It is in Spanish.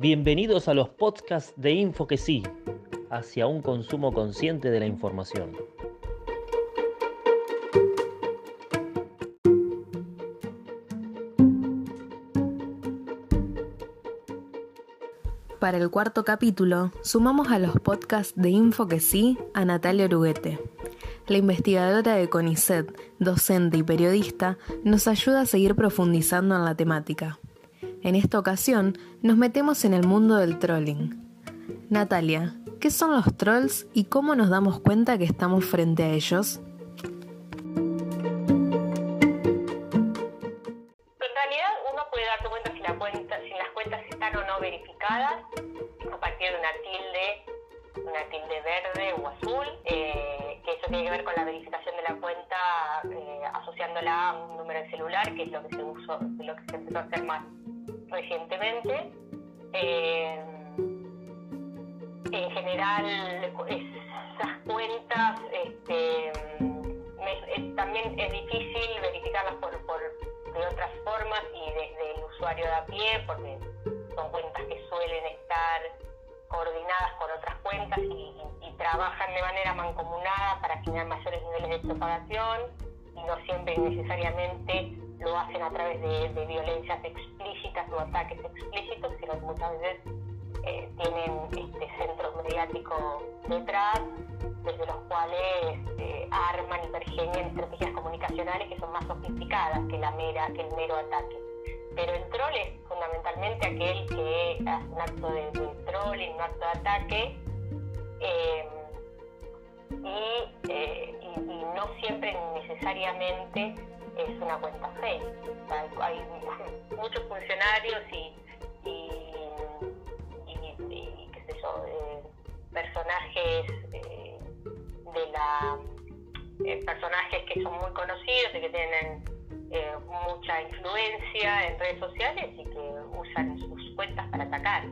Bienvenidos a los podcasts de Info que sí, hacia un consumo consciente de la información. Para el cuarto capítulo, sumamos a los podcasts de Info que sí a Natalia Oruguete. La investigadora de CONICET, docente y periodista, nos ayuda a seguir profundizando en la temática. En esta ocasión, nos metemos en el mundo del trolling. Natalia, ¿qué son los trolls y cómo nos damos cuenta que estamos frente a ellos? En realidad uno puede darse cuenta si, la cuenta, si las cuentas están o no verificadas a partir de una tilde, una tilde verde o azul, eh, que eso tiene que ver con la verificación de la cuenta eh, asociándola a un número de celular, que es lo que se usó, lo que se empezó a hacer más recientemente. Eh, en general, esas cuentas este, también es difícil verificarlas por, por, de otras formas y desde el usuario de a pie, porque son cuentas que suelen estar coordinadas con otras cuentas y, trabajan de manera mancomunada para generar mayores niveles de propagación y no siempre necesariamente lo hacen a través de, violencias explícitas ataques explícitos, sino que muchas veces eh, tienen este, centros mediáticos detrás, desde los cuales eh, arman y pergenian estrategias comunicacionales que son más sofisticadas que, la mera, que el mero ataque. Pero el troll es fundamentalmente aquel que hace un acto de, de trolling, un acto de ataque, eh, y, no siempre necesariamente es una cuenta fe. Hay, muchos funcionarios y, qué sé yo, eh, personajes eh, de la eh, personajes que son muy conocidos y que tienen mucha influencia en redes sociales y que usan sus cuentas para atacar.